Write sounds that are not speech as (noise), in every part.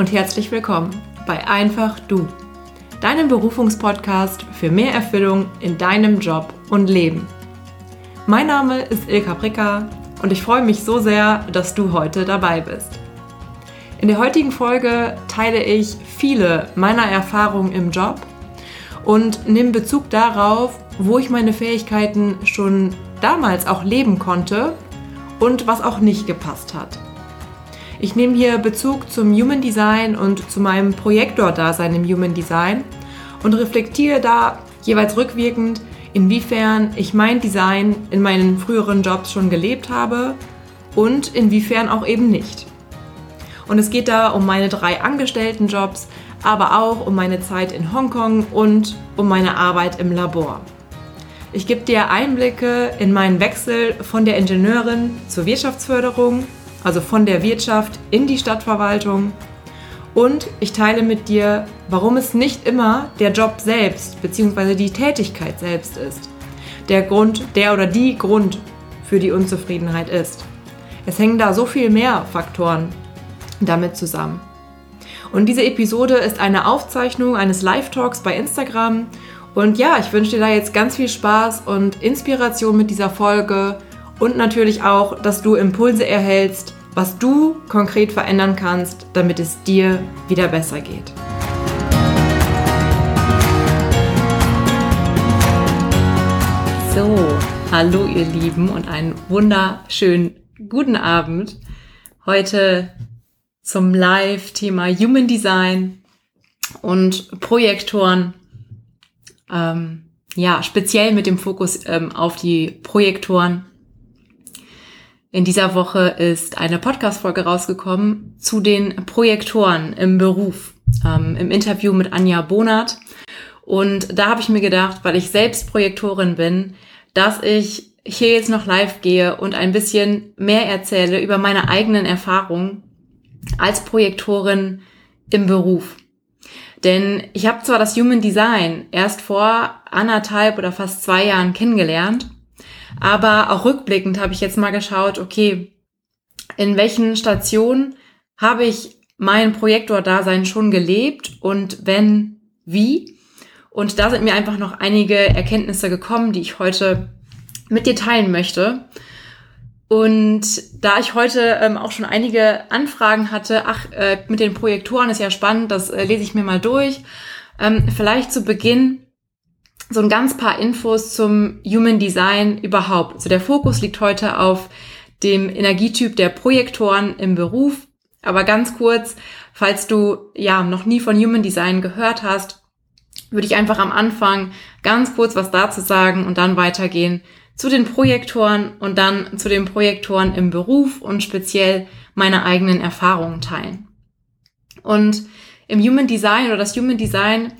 und herzlich willkommen bei Einfach Du, deinem Berufungspodcast für mehr Erfüllung in deinem Job und Leben. Mein Name ist Ilka Pricker und ich freue mich so sehr, dass du heute dabei bist. In der heutigen Folge teile ich viele meiner Erfahrungen im Job und nehme Bezug darauf, wo ich meine Fähigkeiten schon damals auch leben konnte und was auch nicht gepasst hat. Ich nehme hier Bezug zum Human Design und zu meinem Projektor-Dasein im Human Design und reflektiere da jeweils rückwirkend, inwiefern ich mein Design in meinen früheren Jobs schon gelebt habe und inwiefern auch eben nicht. Und es geht da um meine drei Angestelltenjobs, aber auch um meine Zeit in Hongkong und um meine Arbeit im Labor. Ich gebe dir Einblicke in meinen Wechsel von der Ingenieurin zur Wirtschaftsförderung, also von der Wirtschaft in die Stadtverwaltung. Und ich teile mit dir, warum es nicht immer der Job selbst bzw. die Tätigkeit selbst ist, der Grund, der oder die Grund für die Unzufriedenheit ist. Es hängen da so viel mehr Faktoren damit zusammen. Und diese Episode ist eine Aufzeichnung eines Live-Talks bei Instagram und ja, ich wünsche dir da jetzt ganz viel Spaß und Inspiration mit dieser Folge und natürlich auch, dass du Impulse erhältst, was du konkret verändern kannst, damit es dir wieder besser geht. So, hallo ihr Lieben und einen wunderschönen guten Abend. Heute zum Live-Thema Human Design und Projektoren ähm, ja, speziell mit dem Fokus ähm, auf die Projektoren. In dieser Woche ist eine Podcast-Folge rausgekommen zu den Projektoren im Beruf, ähm, im Interview mit Anja Bonat. Und da habe ich mir gedacht, weil ich selbst Projektorin bin, dass ich hier jetzt noch live gehe und ein bisschen mehr erzähle über meine eigenen Erfahrungen als Projektorin im Beruf. Denn ich habe zwar das Human Design erst vor anderthalb oder fast zwei Jahren kennengelernt, aber auch rückblickend habe ich jetzt mal geschaut, okay, in welchen Stationen habe ich mein Projektor-Dasein schon gelebt und wenn, wie? Und da sind mir einfach noch einige Erkenntnisse gekommen, die ich heute mit dir teilen möchte. Und da ich heute ähm, auch schon einige Anfragen hatte, ach, äh, mit den Projektoren ist ja spannend, das äh, lese ich mir mal durch. Ähm, vielleicht zu Beginn so ein ganz paar Infos zum Human Design überhaupt. Also der Fokus liegt heute auf dem Energietyp der Projektoren im Beruf. Aber ganz kurz, falls du ja noch nie von Human Design gehört hast, würde ich einfach am Anfang ganz kurz was dazu sagen und dann weitergehen zu den Projektoren und dann zu den Projektoren im Beruf und speziell meine eigenen Erfahrungen teilen. Und im Human Design oder das Human Design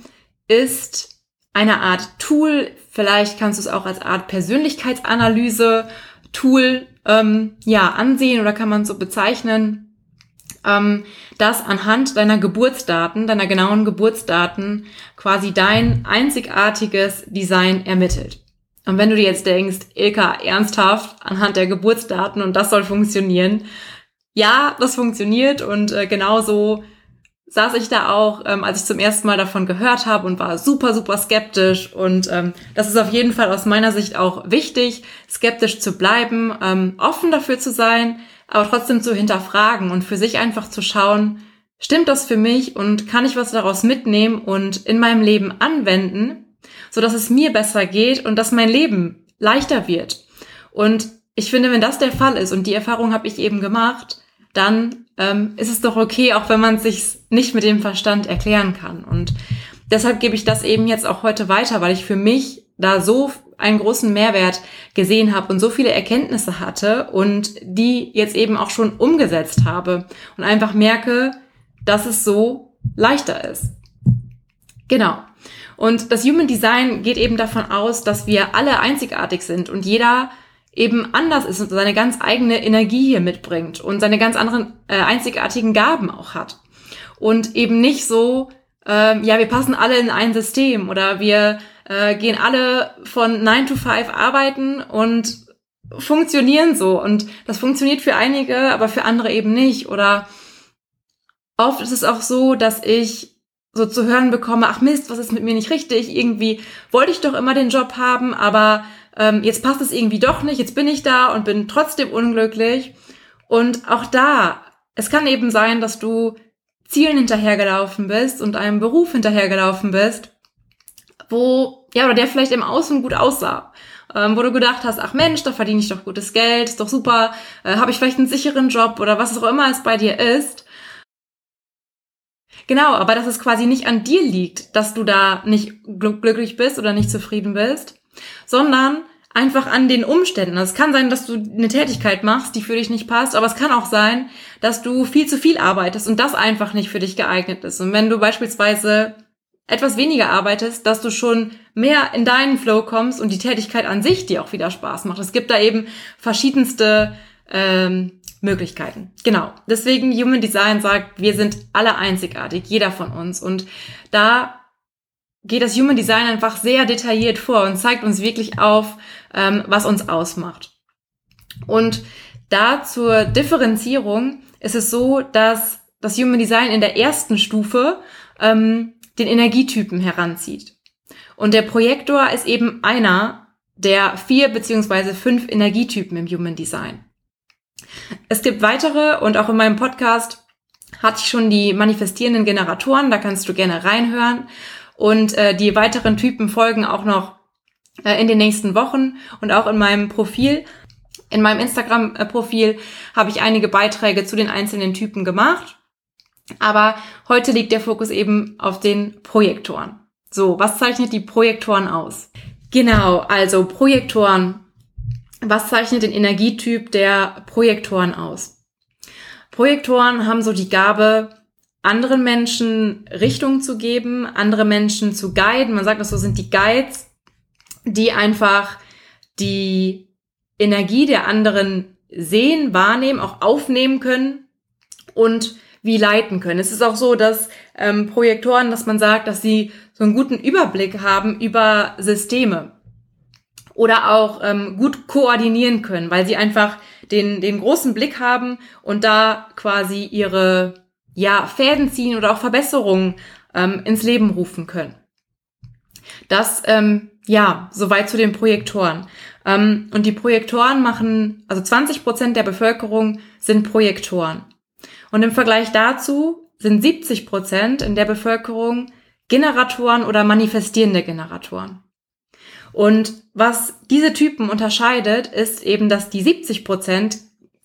ist eine Art Tool, vielleicht kannst du es auch als Art Persönlichkeitsanalyse Tool ähm, ja ansehen oder kann man so bezeichnen, ähm, das anhand deiner Geburtsdaten, deiner genauen Geburtsdaten quasi dein einzigartiges Design ermittelt. Und wenn du dir jetzt denkst, Ilka, ernsthaft, anhand der Geburtsdaten und das soll funktionieren, ja, das funktioniert und äh, genauso saß ich da auch, ähm, als ich zum ersten Mal davon gehört habe und war super, super skeptisch. Und ähm, das ist auf jeden Fall aus meiner Sicht auch wichtig, skeptisch zu bleiben, ähm, offen dafür zu sein, aber trotzdem zu hinterfragen und für sich einfach zu schauen, stimmt das für mich und kann ich was daraus mitnehmen und in meinem Leben anwenden? so dass es mir besser geht und dass mein Leben leichter wird. Und ich finde, wenn das der Fall ist und die Erfahrung habe ich eben gemacht, dann ähm, ist es doch okay, auch wenn man es sich nicht mit dem Verstand erklären kann. Und deshalb gebe ich das eben jetzt auch heute weiter, weil ich für mich da so einen großen Mehrwert gesehen habe und so viele Erkenntnisse hatte und die jetzt eben auch schon umgesetzt habe und einfach merke, dass es so leichter ist. Genau. Und das Human Design geht eben davon aus, dass wir alle einzigartig sind und jeder eben anders ist und seine ganz eigene Energie hier mitbringt und seine ganz anderen äh, einzigartigen Gaben auch hat. Und eben nicht so, äh, ja, wir passen alle in ein System oder wir äh, gehen alle von 9 to 5 arbeiten und funktionieren so. Und das funktioniert für einige, aber für andere eben nicht. Oder oft ist es auch so, dass ich so zu hören bekomme, ach Mist, was ist mit mir nicht richtig? Irgendwie wollte ich doch immer den Job haben, aber ähm, jetzt passt es irgendwie doch nicht, jetzt bin ich da und bin trotzdem unglücklich. Und auch da, es kann eben sein, dass du Zielen hinterhergelaufen bist und einem Beruf hinterhergelaufen bist, wo, ja, oder der vielleicht im Außen gut aussah. Ähm, wo du gedacht hast, ach Mensch, da verdiene ich doch gutes Geld, ist doch super, äh, habe ich vielleicht einen sicheren Job oder was auch immer es bei dir ist. Genau, aber dass es quasi nicht an dir liegt, dass du da nicht glücklich bist oder nicht zufrieden bist, sondern einfach an den Umständen. Also es kann sein, dass du eine Tätigkeit machst, die für dich nicht passt, aber es kann auch sein, dass du viel zu viel arbeitest und das einfach nicht für dich geeignet ist. Und wenn du beispielsweise etwas weniger arbeitest, dass du schon mehr in deinen Flow kommst und die Tätigkeit an sich dir auch wieder Spaß macht. Es gibt da eben verschiedenste ähm, Möglichkeiten. Genau. Deswegen Human Design sagt, wir sind alle einzigartig, jeder von uns. Und da geht das Human Design einfach sehr detailliert vor und zeigt uns wirklich auf, ähm, was uns ausmacht. Und da zur Differenzierung ist es so, dass das Human Design in der ersten Stufe ähm, den Energietypen heranzieht. Und der Projektor ist eben einer der vier beziehungsweise fünf Energietypen im Human Design. Es gibt weitere und auch in meinem Podcast hatte ich schon die manifestierenden Generatoren, da kannst du gerne reinhören. Und äh, die weiteren Typen folgen auch noch äh, in den nächsten Wochen und auch in meinem Profil. In meinem Instagram-Profil habe ich einige Beiträge zu den einzelnen Typen gemacht. Aber heute liegt der Fokus eben auf den Projektoren. So, was zeichnet die Projektoren aus? Genau, also Projektoren. Was zeichnet den Energietyp der Projektoren aus? Projektoren haben so die Gabe, anderen Menschen Richtung zu geben, andere Menschen zu guiden. Man sagt das so, sind die Guides, die einfach die Energie der anderen sehen, wahrnehmen, auch aufnehmen können und wie leiten können. Es ist auch so, dass ähm, Projektoren, dass man sagt, dass sie so einen guten Überblick haben über Systeme oder auch ähm, gut koordinieren können, weil sie einfach den, den großen Blick haben und da quasi ihre ja, Fäden ziehen oder auch Verbesserungen ähm, ins Leben rufen können. Das, ähm, ja, soweit zu den Projektoren. Ähm, und die Projektoren machen, also 20 Prozent der Bevölkerung sind Projektoren. Und im Vergleich dazu sind 70 Prozent in der Bevölkerung Generatoren oder manifestierende Generatoren. Und was diese Typen unterscheidet, ist eben, dass die 70 Prozent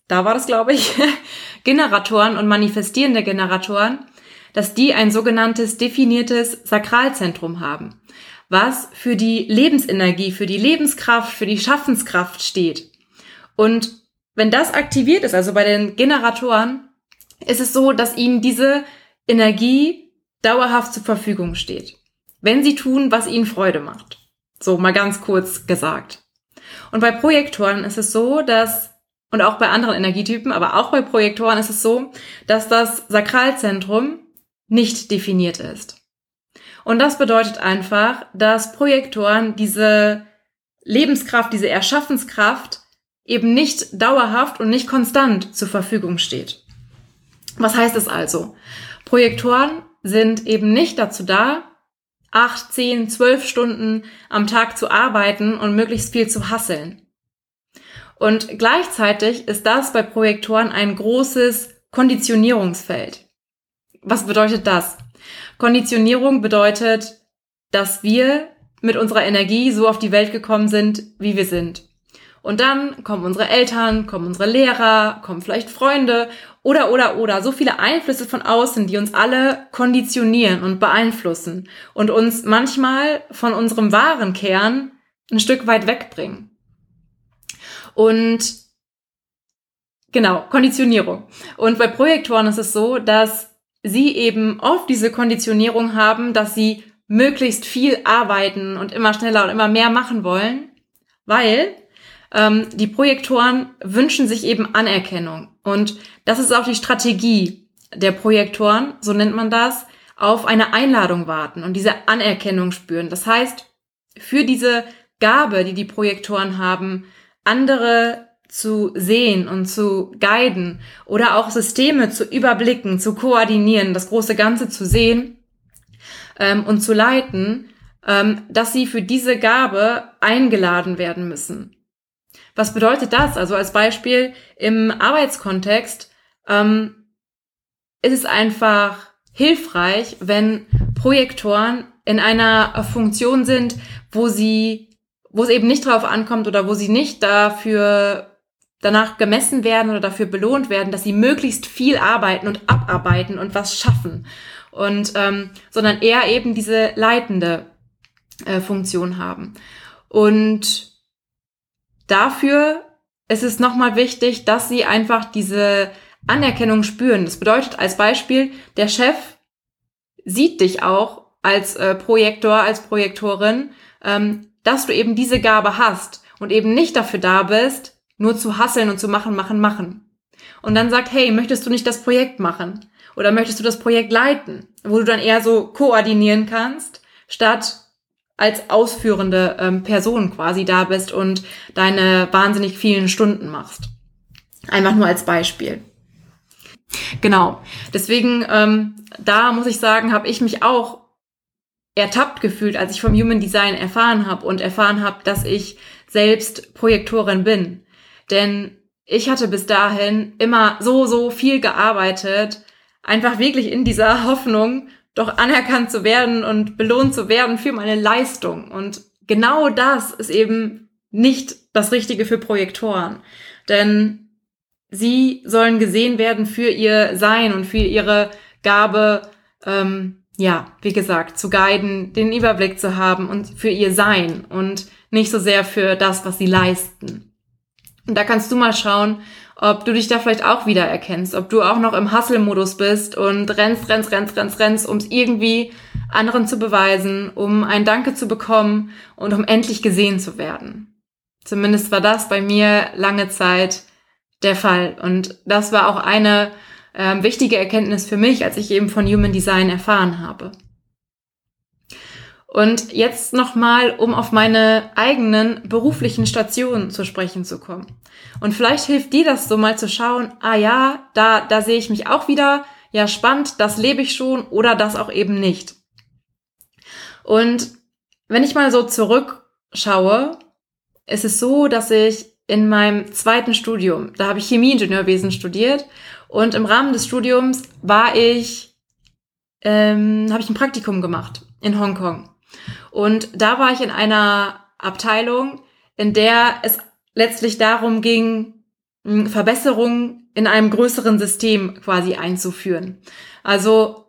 da war das, glaube ich, (laughs) Generatoren und manifestierende Generatoren, dass die ein sogenanntes definiertes Sakralzentrum haben, was für die Lebensenergie, für die Lebenskraft, für die Schaffenskraft steht. Und wenn das aktiviert ist, also bei den Generatoren, ist es so, dass ihnen diese Energie dauerhaft zur Verfügung steht. Wenn sie tun, was ihnen Freude macht. So mal ganz kurz gesagt. Und bei Projektoren ist es so, dass und auch bei anderen Energietypen, aber auch bei Projektoren ist es so, dass das Sakralzentrum nicht definiert ist. Und das bedeutet einfach, dass Projektoren diese Lebenskraft, diese Erschaffenskraft eben nicht dauerhaft und nicht konstant zur Verfügung steht. Was heißt es also? Projektoren sind eben nicht dazu da, acht, zehn, zwölf Stunden am Tag zu arbeiten und möglichst viel zu hasseln. Und gleichzeitig ist das bei Projektoren ein großes Konditionierungsfeld. Was bedeutet das? Konditionierung bedeutet, dass wir mit unserer Energie so auf die Welt gekommen sind, wie wir sind. Und dann kommen unsere Eltern, kommen unsere Lehrer, kommen vielleicht Freunde oder, oder, oder. So viele Einflüsse von außen, die uns alle konditionieren und beeinflussen und uns manchmal von unserem wahren Kern ein Stück weit wegbringen. Und genau, Konditionierung. Und bei Projektoren ist es so, dass sie eben oft diese Konditionierung haben, dass sie möglichst viel arbeiten und immer schneller und immer mehr machen wollen, weil ähm, die Projektoren wünschen sich eben Anerkennung. Und das ist auch die Strategie der Projektoren, so nennt man das, auf eine Einladung warten und diese Anerkennung spüren. Das heißt, für diese Gabe, die die Projektoren haben, andere zu sehen und zu guiden oder auch Systeme zu überblicken, zu koordinieren, das große Ganze zu sehen ähm, und zu leiten, ähm, dass sie für diese Gabe eingeladen werden müssen. Was bedeutet das? Also als Beispiel im Arbeitskontext ähm, ist es einfach hilfreich, wenn Projektoren in einer Funktion sind, wo sie, wo es eben nicht drauf ankommt oder wo sie nicht dafür danach gemessen werden oder dafür belohnt werden, dass sie möglichst viel arbeiten und abarbeiten und was schaffen. Und ähm, sondern eher eben diese leitende äh, Funktion haben. Und dafür ist es nochmal wichtig, dass sie einfach diese Anerkennung spüren. Das bedeutet als Beispiel, der Chef sieht dich auch als äh, Projektor, als Projektorin, ähm, dass du eben diese Gabe hast und eben nicht dafür da bist, nur zu hasseln und zu machen, machen, machen. Und dann sagt, hey, möchtest du nicht das Projekt machen? Oder möchtest du das Projekt leiten? Wo du dann eher so koordinieren kannst, statt als ausführende ähm, Person quasi da bist und deine wahnsinnig vielen Stunden machst. Einfach nur als Beispiel. Genau. Deswegen, ähm, da muss ich sagen, habe ich mich auch ertappt gefühlt, als ich vom Human Design erfahren habe und erfahren habe, dass ich selbst Projektorin bin. Denn ich hatte bis dahin immer so, so viel gearbeitet, einfach wirklich in dieser (laughs) Hoffnung, doch anerkannt zu werden und belohnt zu werden für meine Leistung. Und genau das ist eben nicht das Richtige für Projektoren. Denn sie sollen gesehen werden für ihr Sein und für ihre Gabe, ähm, ja, wie gesagt, zu guiden, den Überblick zu haben und für ihr Sein und nicht so sehr für das, was sie leisten. Und da kannst du mal schauen, ob du dich da vielleicht auch wieder erkennst, ob du auch noch im Hustle-Modus bist und rennst, rennst, rennst, rennst, rennst, um es irgendwie anderen zu beweisen, um ein Danke zu bekommen und um endlich gesehen zu werden. Zumindest war das bei mir lange Zeit der Fall. Und das war auch eine äh, wichtige Erkenntnis für mich, als ich eben von Human Design erfahren habe. Und jetzt nochmal, um auf meine eigenen beruflichen Stationen zu sprechen zu kommen. Und vielleicht hilft dir das so mal zu schauen, ah ja, da, da sehe ich mich auch wieder, ja spannend, das lebe ich schon oder das auch eben nicht. Und wenn ich mal so zurückschaue, ist es so, dass ich in meinem zweiten Studium, da habe ich Chemieingenieurwesen studiert und im Rahmen des Studiums war ich, ähm, habe ich ein Praktikum gemacht in Hongkong. Und da war ich in einer Abteilung, in der es letztlich darum ging, Verbesserungen in einem größeren System quasi einzuführen. Also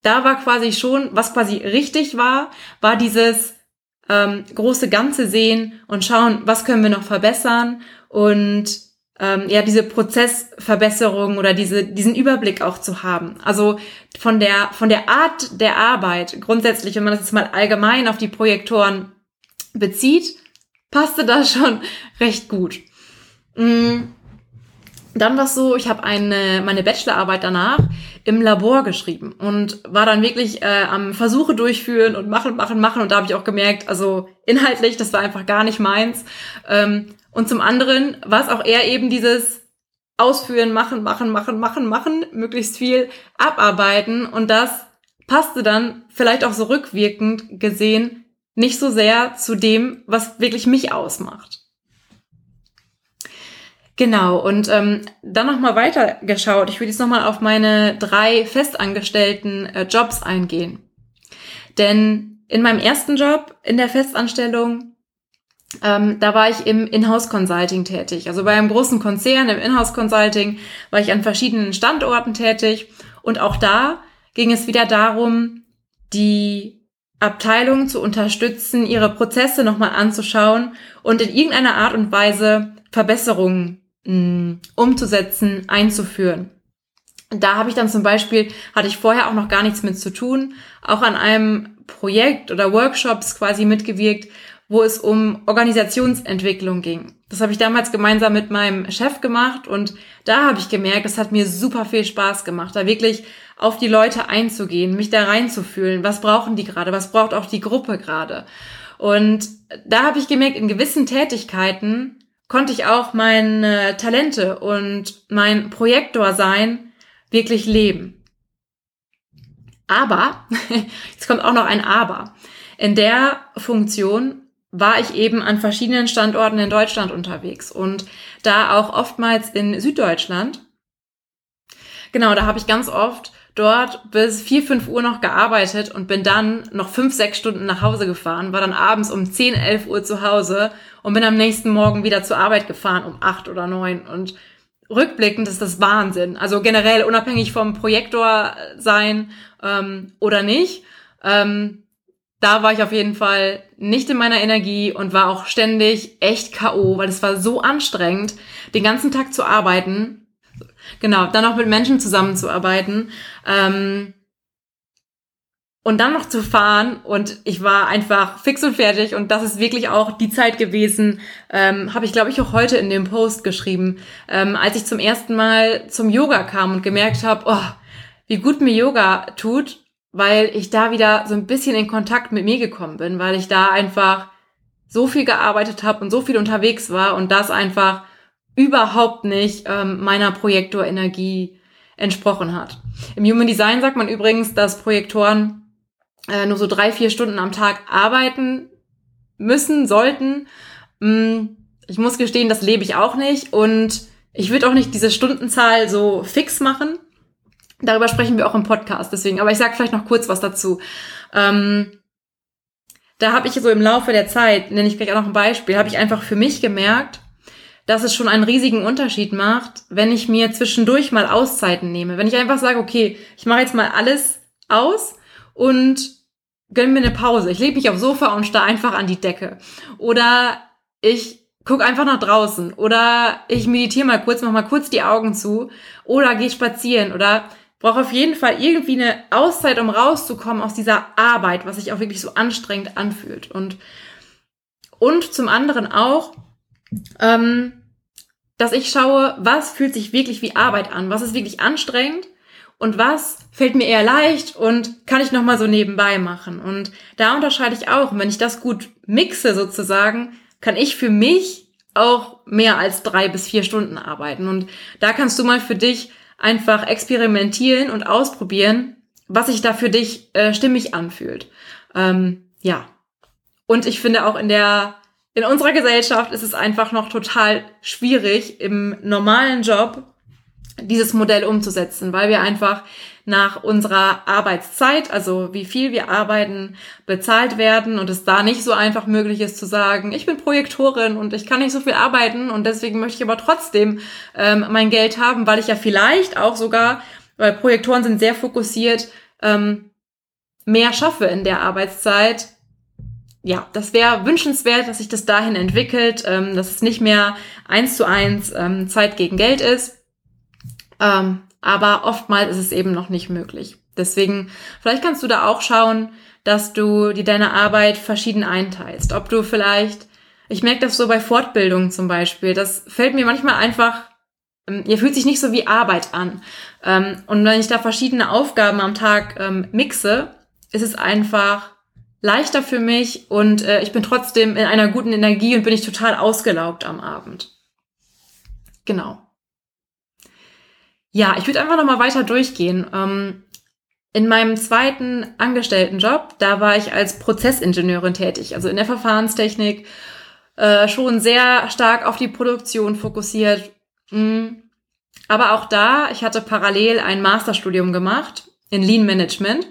da war quasi schon, was quasi richtig war, war dieses ähm, große Ganze sehen und schauen, was können wir noch verbessern und ähm, ja diese Prozessverbesserung oder diese diesen Überblick auch zu haben. Also von der von der Art der Arbeit grundsätzlich, wenn man das jetzt mal allgemein auf die Projektoren bezieht, passte das schon (laughs) recht gut. Mhm. Dann war es so, ich habe eine meine Bachelorarbeit danach im Labor geschrieben und war dann wirklich äh, am Versuche durchführen und machen, machen, machen. Und da habe ich auch gemerkt, also inhaltlich, das war einfach gar nicht meins. Ähm, und zum anderen war es auch eher eben dieses Ausführen, machen, machen, machen, machen, machen, möglichst viel abarbeiten. Und das passte dann vielleicht auch so rückwirkend gesehen nicht so sehr zu dem, was wirklich mich ausmacht. Genau, und ähm, dann nochmal weiter geschaut. Ich will jetzt nochmal auf meine drei festangestellten äh, Jobs eingehen. Denn in meinem ersten Job in der Festanstellung ähm, da war ich im Inhouse-Consulting tätig. Also bei einem großen Konzern im Inhouse-Consulting war ich an verschiedenen Standorten tätig. Und auch da ging es wieder darum, die Abteilung zu unterstützen, ihre Prozesse nochmal anzuschauen und in irgendeiner Art und Weise Verbesserungen mh, umzusetzen, einzuführen. Da habe ich dann zum Beispiel, hatte ich vorher auch noch gar nichts mit zu tun, auch an einem Projekt oder Workshops quasi mitgewirkt, wo es um Organisationsentwicklung ging. Das habe ich damals gemeinsam mit meinem Chef gemacht und da habe ich gemerkt, es hat mir super viel Spaß gemacht, da wirklich auf die Leute einzugehen, mich da reinzufühlen, was brauchen die gerade, was braucht auch die Gruppe gerade. Und da habe ich gemerkt, in gewissen Tätigkeiten konnte ich auch meine Talente und mein Projektor sein wirklich leben. Aber, (laughs) jetzt kommt auch noch ein Aber. In der Funktion war ich eben an verschiedenen Standorten in Deutschland unterwegs und da auch oftmals in Süddeutschland. Genau, da habe ich ganz oft dort bis 4, 5 Uhr noch gearbeitet und bin dann noch 5, 6 Stunden nach Hause gefahren, war dann abends um 10, 11 Uhr zu Hause und bin am nächsten Morgen wieder zur Arbeit gefahren um 8 oder 9 und rückblickend ist das Wahnsinn. Also generell unabhängig vom Projektor sein ähm, oder nicht. Ähm, da war ich auf jeden Fall nicht in meiner Energie und war auch ständig echt K.O., weil es war so anstrengend, den ganzen Tag zu arbeiten. Genau, dann auch mit Menschen zusammenzuarbeiten. Ähm, und dann noch zu fahren und ich war einfach fix und fertig und das ist wirklich auch die Zeit gewesen, ähm, habe ich glaube ich auch heute in dem Post geschrieben, ähm, als ich zum ersten Mal zum Yoga kam und gemerkt habe, oh, wie gut mir Yoga tut weil ich da wieder so ein bisschen in Kontakt mit mir gekommen bin, weil ich da einfach so viel gearbeitet habe und so viel unterwegs war und das einfach überhaupt nicht ähm, meiner Projektorenergie entsprochen hat. Im Human Design sagt man übrigens, dass Projektoren äh, nur so drei, vier Stunden am Tag arbeiten müssen, sollten. Mm, ich muss gestehen, das lebe ich auch nicht und ich würde auch nicht diese Stundenzahl so fix machen, Darüber sprechen wir auch im Podcast, deswegen. Aber ich sage vielleicht noch kurz was dazu. Ähm, da habe ich so im Laufe der Zeit, nenne ich gleich auch noch ein Beispiel, habe ich einfach für mich gemerkt, dass es schon einen riesigen Unterschied macht, wenn ich mir zwischendurch mal Auszeiten nehme. Wenn ich einfach sage, okay, ich mache jetzt mal alles aus und gönn mir eine Pause. Ich lege mich aufs Sofa und starr einfach an die Decke. Oder ich guck einfach nach draußen. Oder ich meditiere mal kurz, mach mal kurz die Augen zu. Oder gehe spazieren. Oder brauche auf jeden Fall irgendwie eine Auszeit, um rauszukommen aus dieser Arbeit, was sich auch wirklich so anstrengend anfühlt. Und, und zum anderen auch, ähm, dass ich schaue, was fühlt sich wirklich wie Arbeit an, was ist wirklich anstrengend und was fällt mir eher leicht und kann ich nochmal so nebenbei machen. Und da unterscheide ich auch. Und wenn ich das gut mixe sozusagen, kann ich für mich auch mehr als drei bis vier Stunden arbeiten. Und da kannst du mal für dich einfach experimentieren und ausprobieren, was sich da für dich äh, stimmig anfühlt. Ähm, ja. Und ich finde auch in der, in unserer Gesellschaft ist es einfach noch total schwierig, im normalen Job dieses Modell umzusetzen, weil wir einfach nach unserer Arbeitszeit, also wie viel wir arbeiten, bezahlt werden und es da nicht so einfach möglich ist zu sagen, ich bin Projektorin und ich kann nicht so viel arbeiten und deswegen möchte ich aber trotzdem ähm, mein Geld haben, weil ich ja vielleicht auch sogar, weil Projektoren sind sehr fokussiert, ähm, mehr schaffe in der Arbeitszeit. Ja, das wäre wünschenswert, dass sich das dahin entwickelt, ähm, dass es nicht mehr eins zu eins ähm, Zeit gegen Geld ist. Ähm, aber oftmals ist es eben noch nicht möglich. Deswegen, vielleicht kannst du da auch schauen, dass du dir deine Arbeit verschieden einteilst. Ob du vielleicht, ich merke das so bei Fortbildungen zum Beispiel, das fällt mir manchmal einfach, ähm, ihr fühlt sich nicht so wie Arbeit an. Ähm, und wenn ich da verschiedene Aufgaben am Tag ähm, mixe, ist es einfach leichter für mich und äh, ich bin trotzdem in einer guten Energie und bin ich total ausgelaugt am Abend. Genau. Ja, ich würde einfach nochmal weiter durchgehen. Ähm, in meinem zweiten Angestelltenjob, da war ich als Prozessingenieurin tätig, also in der Verfahrenstechnik, äh, schon sehr stark auf die Produktion fokussiert. Mhm. Aber auch da, ich hatte parallel ein Masterstudium gemacht in Lean Management.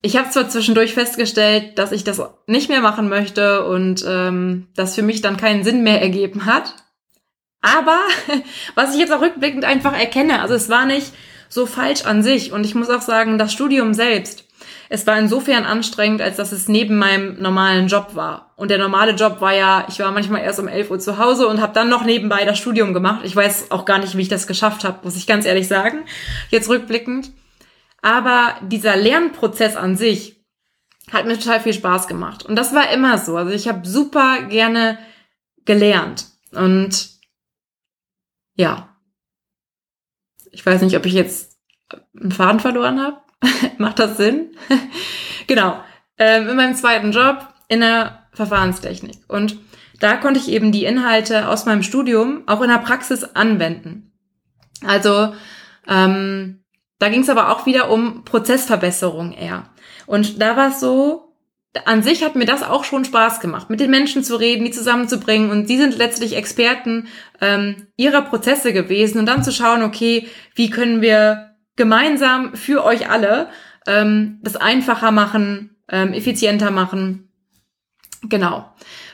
Ich habe zwar zwischendurch festgestellt, dass ich das nicht mehr machen möchte und ähm, das für mich dann keinen Sinn mehr ergeben hat. Aber (laughs) was ich jetzt auch rückblickend einfach erkenne, also es war nicht so falsch an sich. Und ich muss auch sagen, das Studium selbst, es war insofern anstrengend, als dass es neben meinem normalen Job war. Und der normale Job war ja, ich war manchmal erst um 11 Uhr zu Hause und habe dann noch nebenbei das Studium gemacht. Ich weiß auch gar nicht, wie ich das geschafft habe, muss ich ganz ehrlich sagen, jetzt rückblickend. Aber dieser Lernprozess an sich hat mir total viel Spaß gemacht. Und das war immer so. Also ich habe super gerne gelernt. Und ja. Ich weiß nicht, ob ich jetzt einen Faden verloren habe. (laughs) Macht das Sinn? (laughs) genau. Ähm, in meinem zweiten Job in der Verfahrenstechnik. Und da konnte ich eben die Inhalte aus meinem Studium auch in der Praxis anwenden. Also ähm, da ging es aber auch wieder um Prozessverbesserung eher. Und da war es so, an sich hat mir das auch schon Spaß gemacht, mit den Menschen zu reden, die zusammenzubringen. Und die sind letztlich Experten ähm, ihrer Prozesse gewesen und dann zu schauen, okay, wie können wir gemeinsam für euch alle ähm, das einfacher machen, ähm, effizienter machen. Genau.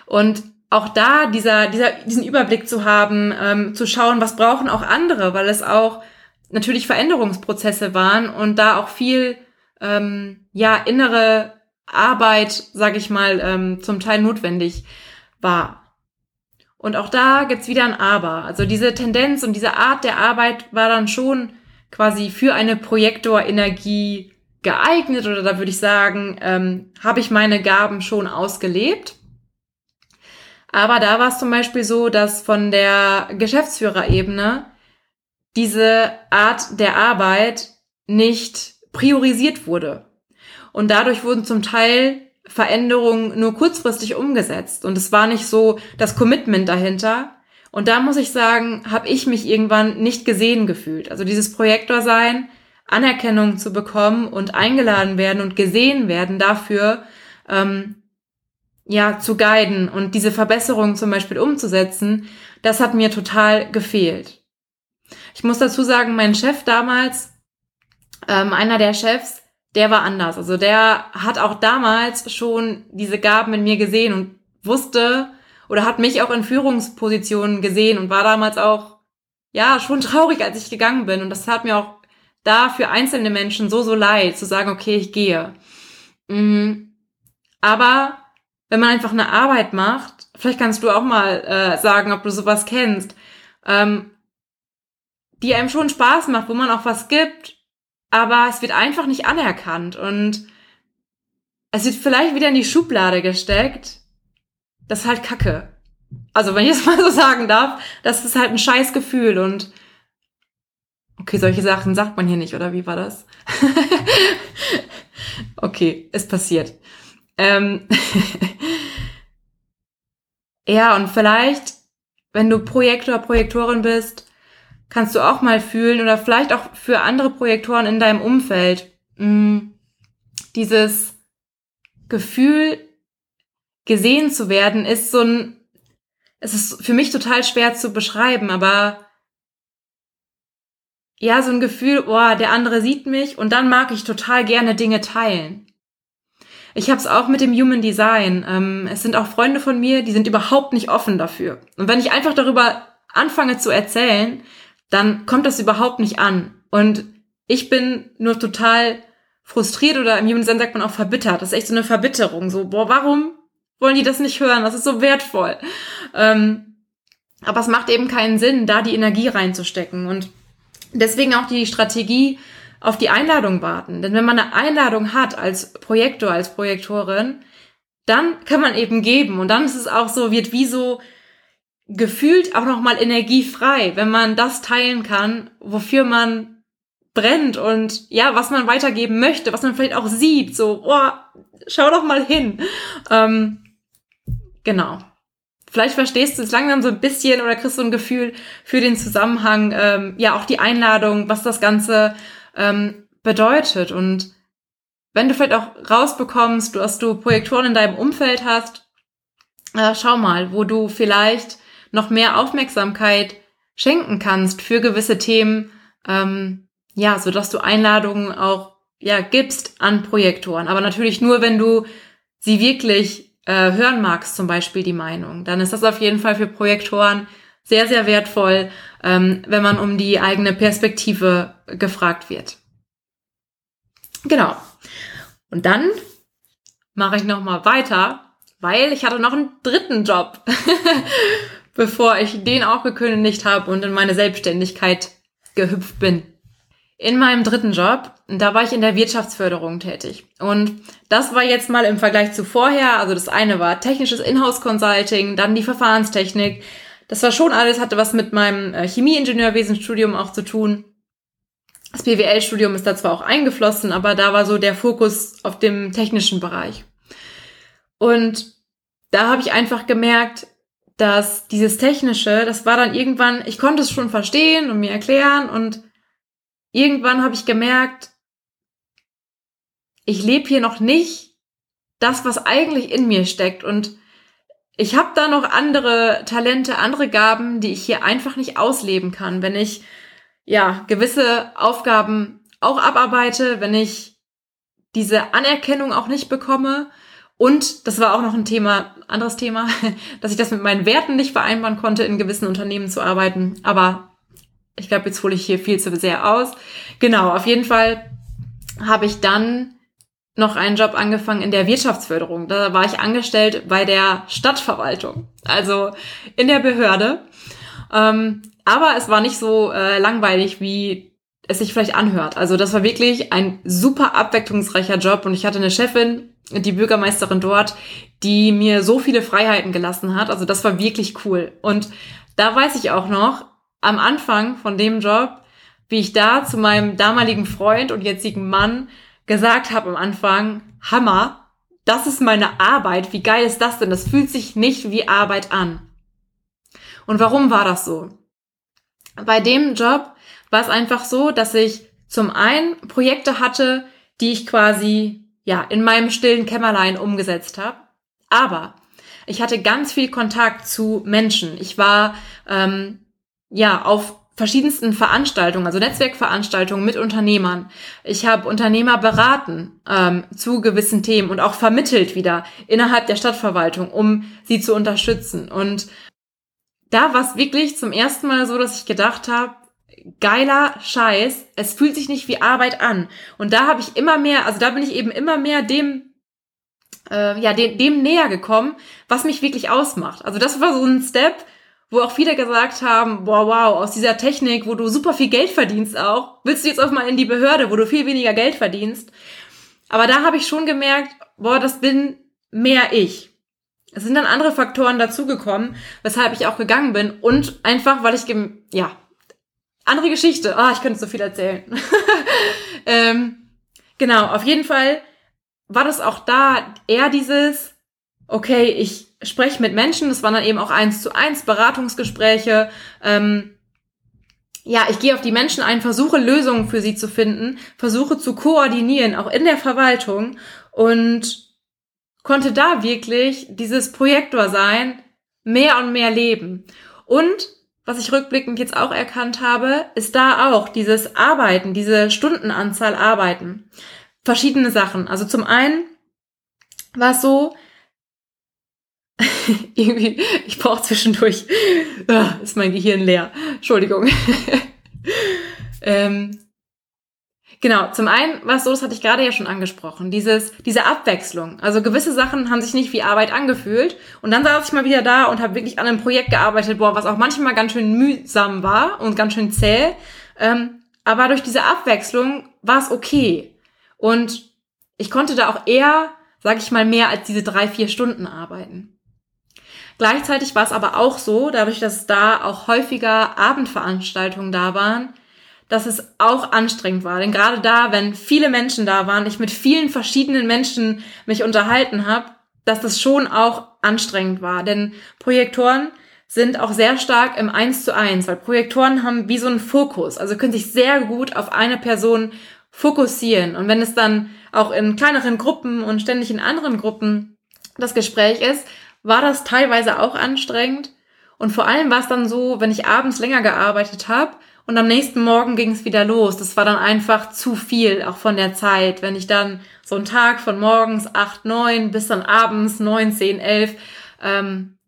Und auch da dieser, dieser, diesen Überblick zu haben, ähm, zu schauen, was brauchen auch andere, weil es auch natürlich Veränderungsprozesse waren und da auch viel ähm, ja innere Arbeit, sage ich mal, ähm, zum Teil notwendig war. Und auch da gibt's wieder ein Aber. Also diese Tendenz und diese Art der Arbeit war dann schon quasi für eine Projektorenergie geeignet oder da würde ich sagen, ähm, habe ich meine Gaben schon ausgelebt. Aber da war es zum Beispiel so, dass von der Geschäftsführerebene diese Art der Arbeit nicht priorisiert wurde. Und dadurch wurden zum Teil Veränderungen nur kurzfristig umgesetzt. Und es war nicht so das Commitment dahinter. Und da muss ich sagen, habe ich mich irgendwann nicht gesehen gefühlt. Also dieses Projektor sein, Anerkennung zu bekommen und eingeladen werden und gesehen werden dafür, ähm, ja, zu guiden und diese Verbesserungen zum Beispiel umzusetzen, das hat mir total gefehlt. Ich muss dazu sagen, mein Chef damals, ähm, einer der Chefs, der war anders. Also der hat auch damals schon diese Gaben in mir gesehen und wusste oder hat mich auch in Führungspositionen gesehen und war damals auch, ja, schon (laughs) traurig, als ich gegangen bin. Und das hat mir auch da für einzelne Menschen so, so leid, zu sagen, okay, ich gehe. Mhm. Aber wenn man einfach eine Arbeit macht, vielleicht kannst du auch mal äh, sagen, ob du sowas kennst, ähm, die einem schon Spaß macht, wo man auch was gibt, aber es wird einfach nicht anerkannt und es wird vielleicht wieder in die Schublade gesteckt. Das ist halt Kacke. Also wenn ich es (laughs) mal so sagen darf, das ist halt ein scheiß Gefühl und okay, solche Sachen sagt man hier nicht, oder wie war das? (laughs) okay, ist passiert. Ähm (laughs) ja, und vielleicht, wenn du Projektor, Projektorin bist, kannst du auch mal fühlen oder vielleicht auch für andere Projektoren in deinem Umfeld mm, dieses Gefühl gesehen zu werden ist so ein es ist für mich total schwer zu beschreiben, aber ja, so ein Gefühl, oh, der andere sieht mich und dann mag ich total gerne Dinge teilen. Ich habe es auch mit dem Human Design. Ähm, es sind auch Freunde von mir, die sind überhaupt nicht offen dafür. Und wenn ich einfach darüber anfange zu erzählen, dann kommt das überhaupt nicht an. Und ich bin nur total frustriert oder im Human sagt man auch verbittert. Das ist echt so eine Verbitterung. So, boah, warum wollen die das nicht hören? Das ist so wertvoll. Ähm, aber es macht eben keinen Sinn, da die Energie reinzustecken. Und deswegen auch die Strategie auf die Einladung warten. Denn wenn man eine Einladung hat als Projektor, als Projektorin, dann kann man eben geben. Und dann ist es auch so, wird wie so gefühlt auch nochmal energiefrei, wenn man das teilen kann, wofür man brennt und ja, was man weitergeben möchte, was man vielleicht auch sieht, so, oh, schau doch mal hin. Ähm, genau. Vielleicht verstehst du es langsam so ein bisschen oder kriegst du ein Gefühl für den Zusammenhang, ähm, ja, auch die Einladung, was das Ganze ähm, bedeutet. Und wenn du vielleicht auch rausbekommst, dass du Projektoren in deinem Umfeld hast, äh, schau mal, wo du vielleicht noch mehr Aufmerksamkeit schenken kannst für gewisse Themen, ähm, ja, so dass du Einladungen auch ja gibst an Projektoren. Aber natürlich nur, wenn du sie wirklich äh, hören magst, zum Beispiel die Meinung. Dann ist das auf jeden Fall für Projektoren sehr, sehr wertvoll, ähm, wenn man um die eigene Perspektive gefragt wird. Genau. Und dann mache ich noch mal weiter, weil ich hatte noch einen dritten Job. (laughs) bevor ich den auch gekündigt habe und in meine Selbstständigkeit gehüpft bin. In meinem dritten Job, da war ich in der Wirtschaftsförderung tätig. Und das war jetzt mal im Vergleich zu vorher, also das eine war technisches Inhouse-Consulting, dann die Verfahrenstechnik. Das war schon alles, hatte was mit meinem äh, Chemieingenieurwesenstudium auch zu tun. Das BWL-Studium ist da zwar auch eingeflossen, aber da war so der Fokus auf dem technischen Bereich. Und da habe ich einfach gemerkt, dass dieses Technische, das war dann irgendwann, ich konnte es schon verstehen und mir erklären und irgendwann habe ich gemerkt, ich lebe hier noch nicht das, was eigentlich in mir steckt und ich habe da noch andere Talente, andere Gaben, die ich hier einfach nicht ausleben kann, wenn ich ja gewisse Aufgaben auch abarbeite, wenn ich diese Anerkennung auch nicht bekomme. Und das war auch noch ein Thema, anderes Thema, (laughs) dass ich das mit meinen Werten nicht vereinbaren konnte, in gewissen Unternehmen zu arbeiten. Aber ich glaube, jetzt hole ich hier viel zu sehr aus. Genau, auf jeden Fall habe ich dann noch einen Job angefangen in der Wirtschaftsförderung. Da war ich angestellt bei der Stadtverwaltung, also in der Behörde. Ähm, aber es war nicht so äh, langweilig, wie es sich vielleicht anhört. Also das war wirklich ein super abwechslungsreicher Job und ich hatte eine Chefin, die Bürgermeisterin dort, die mir so viele Freiheiten gelassen hat. Also das war wirklich cool. Und da weiß ich auch noch, am Anfang von dem Job, wie ich da zu meinem damaligen Freund und jetzigen Mann gesagt habe am Anfang, Hammer, das ist meine Arbeit, wie geil ist das denn? Das fühlt sich nicht wie Arbeit an. Und warum war das so? Bei dem Job war es einfach so, dass ich zum einen Projekte hatte, die ich quasi ja in meinem stillen Kämmerlein umgesetzt habe, aber ich hatte ganz viel Kontakt zu Menschen. Ich war ähm, ja auf verschiedensten Veranstaltungen, also Netzwerkveranstaltungen mit Unternehmern. Ich habe Unternehmer beraten ähm, zu gewissen Themen und auch vermittelt wieder innerhalb der Stadtverwaltung, um sie zu unterstützen. Und da war es wirklich zum ersten Mal so, dass ich gedacht habe, geiler Scheiß, es fühlt sich nicht wie Arbeit an. Und da habe ich immer mehr, also da bin ich eben immer mehr dem äh, ja, dem, dem näher gekommen, was mich wirklich ausmacht. Also das war so ein Step, wo auch viele gesagt haben, boah, wow, aus dieser Technik, wo du super viel Geld verdienst auch, willst du jetzt auch mal in die Behörde, wo du viel weniger Geld verdienst. Aber da habe ich schon gemerkt, boah, das bin mehr ich. Es sind dann andere Faktoren dazugekommen, weshalb ich auch gegangen bin und einfach, weil ich, ja, andere Geschichte. Ah, oh, ich könnte so viel erzählen. (laughs) ähm, genau, auf jeden Fall war das auch da eher dieses, okay, ich spreche mit Menschen, das waren dann eben auch eins zu eins Beratungsgespräche. Ähm, ja, ich gehe auf die Menschen ein, versuche Lösungen für sie zu finden, versuche zu koordinieren, auch in der Verwaltung und konnte da wirklich dieses Projektor sein, mehr und mehr leben. Und was ich rückblickend jetzt auch erkannt habe, ist da auch dieses Arbeiten, diese Stundenanzahl Arbeiten. Verschiedene Sachen. Also zum einen war es so, (laughs) irgendwie, ich brauche zwischendurch, ah, ist mein Gehirn leer. Entschuldigung. (laughs) ähm, genau, zum einen war es so, das hatte ich gerade ja schon angesprochen, dieses, diese Abwechslung. Also gewisse Sachen haben sich nicht wie Arbeit angefühlt. Und dann saß ich mal wieder da und habe wirklich an einem Projekt gearbeitet, boah, was auch manchmal ganz schön mühsam war und ganz schön zäh. Ähm, aber durch diese Abwechslung war es okay. Und ich konnte da auch eher, sag ich mal, mehr als diese drei, vier Stunden arbeiten. Gleichzeitig war es aber auch so, dadurch, dass da auch häufiger Abendveranstaltungen da waren, dass es auch anstrengend war. Denn gerade da, wenn viele Menschen da waren, ich mit vielen verschiedenen Menschen mich unterhalten habe, dass das schon auch anstrengend war. Denn Projektoren sind auch sehr stark im Eins zu eins, weil Projektoren haben wie so einen Fokus, also können sich sehr gut auf eine Person fokussieren. Und wenn es dann auch in kleineren Gruppen und ständig in anderen Gruppen das Gespräch ist, war das teilweise auch anstrengend. Und vor allem war es dann so, wenn ich abends länger gearbeitet habe und am nächsten Morgen ging es wieder los. Das war dann einfach zu viel, auch von der Zeit. Wenn ich dann so einen Tag von morgens acht neun bis dann abends neun zehn elf ähm,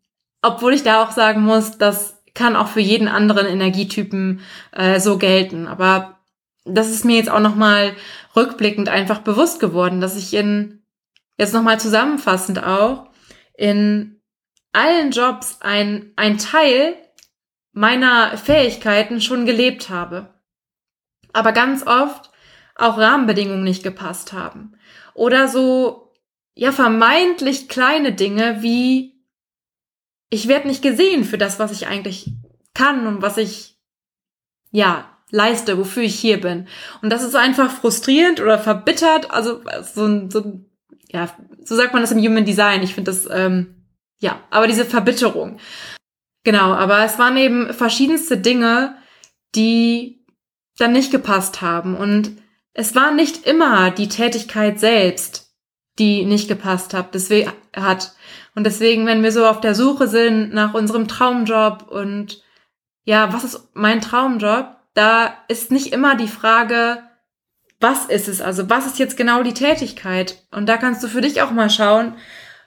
obwohl ich da auch sagen muss, das kann auch für jeden anderen Energietypen äh, so gelten. Aber das ist mir jetzt auch nochmal rückblickend einfach bewusst geworden, dass ich in, jetzt nochmal zusammenfassend auch, in allen Jobs ein, ein Teil meiner Fähigkeiten schon gelebt habe. Aber ganz oft auch Rahmenbedingungen nicht gepasst haben. Oder so, ja, vermeintlich kleine Dinge wie, ich werde nicht gesehen für das, was ich eigentlich kann und was ich, ja, leiste, wofür ich hier bin. Und das ist einfach frustrierend oder verbittert. Also so, so ja, so sagt man das im Human Design. Ich finde das, ähm, ja, aber diese Verbitterung. Genau, aber es waren eben verschiedenste Dinge, die dann nicht gepasst haben. Und es war nicht immer die Tätigkeit selbst, die nicht gepasst hat. Deswegen hat. Und deswegen, wenn wir so auf der Suche sind nach unserem Traumjob und ja, was ist mein Traumjob? Da ist nicht immer die Frage, was ist es? Also was ist jetzt genau die Tätigkeit? Und da kannst du für dich auch mal schauen,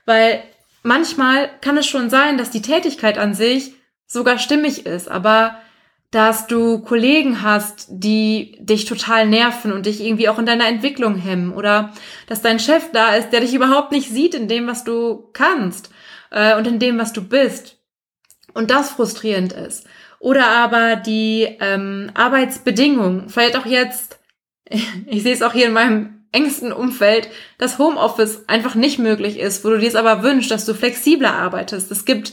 weil manchmal kann es schon sein, dass die Tätigkeit an sich sogar stimmig ist, aber dass du Kollegen hast, die dich total nerven und dich irgendwie auch in deiner Entwicklung hemmen oder dass dein Chef da ist, der dich überhaupt nicht sieht in dem, was du kannst äh, und in dem, was du bist und das frustrierend ist. Oder aber die ähm, Arbeitsbedingungen, vielleicht auch jetzt (laughs) ich sehe es auch hier in meinem engsten Umfeld, dass Homeoffice einfach nicht möglich ist, wo du dir es aber wünschst, dass du flexibler arbeitest. Es gibt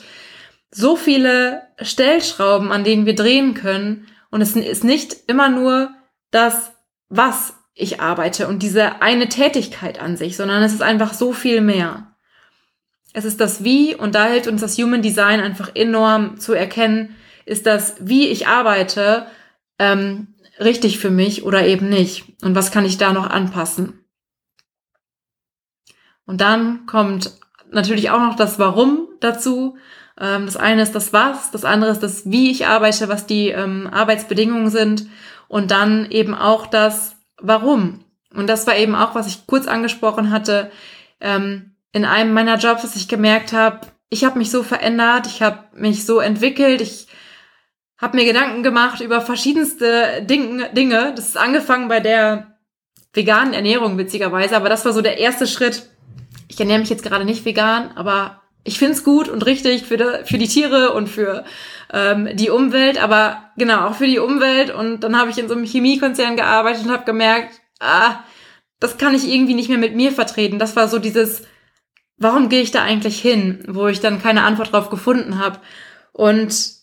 so viele Stellschrauben, an denen wir drehen können. Und es ist nicht immer nur das, was ich arbeite und diese eine Tätigkeit an sich, sondern es ist einfach so viel mehr. Es ist das Wie und da hilft uns das Human Design einfach enorm zu erkennen, ist das, wie ich arbeite, ähm, richtig für mich oder eben nicht? Und was kann ich da noch anpassen? Und dann kommt natürlich auch noch das Warum dazu. Ähm, das eine ist das Was, das andere ist das Wie ich arbeite, was die ähm, Arbeitsbedingungen sind und dann eben auch das Warum. Und das war eben auch, was ich kurz angesprochen hatte, ähm, in einem meiner Jobs, dass ich gemerkt habe, ich habe mich so verändert, ich habe mich so entwickelt, ich habe mir Gedanken gemacht über verschiedenste Ding, Dinge. Das ist angefangen bei der veganen Ernährung, witzigerweise. Aber das war so der erste Schritt. Ich ernähre mich jetzt gerade nicht vegan, aber ich finde es gut und richtig für die, für die Tiere und für ähm, die Umwelt, aber genau, auch für die Umwelt. Und dann habe ich in so einem Chemiekonzern gearbeitet und habe gemerkt, ah, das kann ich irgendwie nicht mehr mit mir vertreten. Das war so dieses, warum gehe ich da eigentlich hin, wo ich dann keine Antwort drauf gefunden habe. Und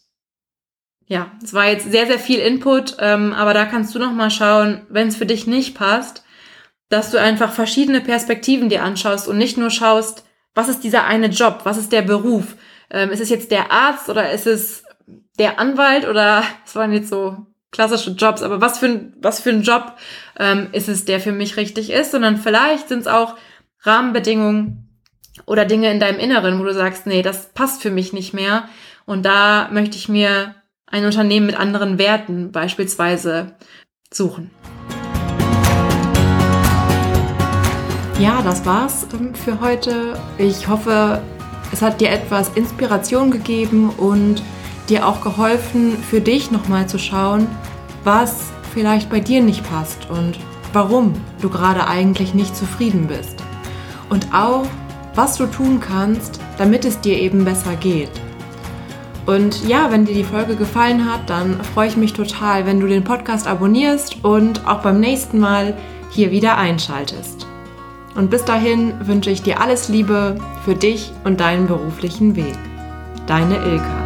ja, es war jetzt sehr, sehr viel Input, ähm, aber da kannst du noch mal schauen, wenn es für dich nicht passt, dass du einfach verschiedene Perspektiven dir anschaust und nicht nur schaust, was ist dieser eine Job, was ist der Beruf? Ähm, ist es jetzt der Arzt oder ist es der Anwalt oder (laughs) es waren jetzt so klassische Jobs, aber was für ein, was für ein Job ähm, ist es, der für mich richtig ist, sondern vielleicht sind es auch Rahmenbedingungen oder Dinge in deinem Inneren, wo du sagst, nee, das passt für mich nicht mehr und da möchte ich mir ein Unternehmen mit anderen Werten beispielsweise suchen. Ja, das war's für heute. Ich hoffe, es hat dir etwas Inspiration gegeben und dir auch geholfen, für dich nochmal zu schauen, was vielleicht bei dir nicht passt und warum du gerade eigentlich nicht zufrieden bist. Und auch, was du tun kannst, damit es dir eben besser geht. Und ja, wenn dir die Folge gefallen hat, dann freue ich mich total, wenn du den Podcast abonnierst und auch beim nächsten Mal hier wieder einschaltest. Und bis dahin wünsche ich dir alles Liebe für dich und deinen beruflichen Weg. Deine Ilka.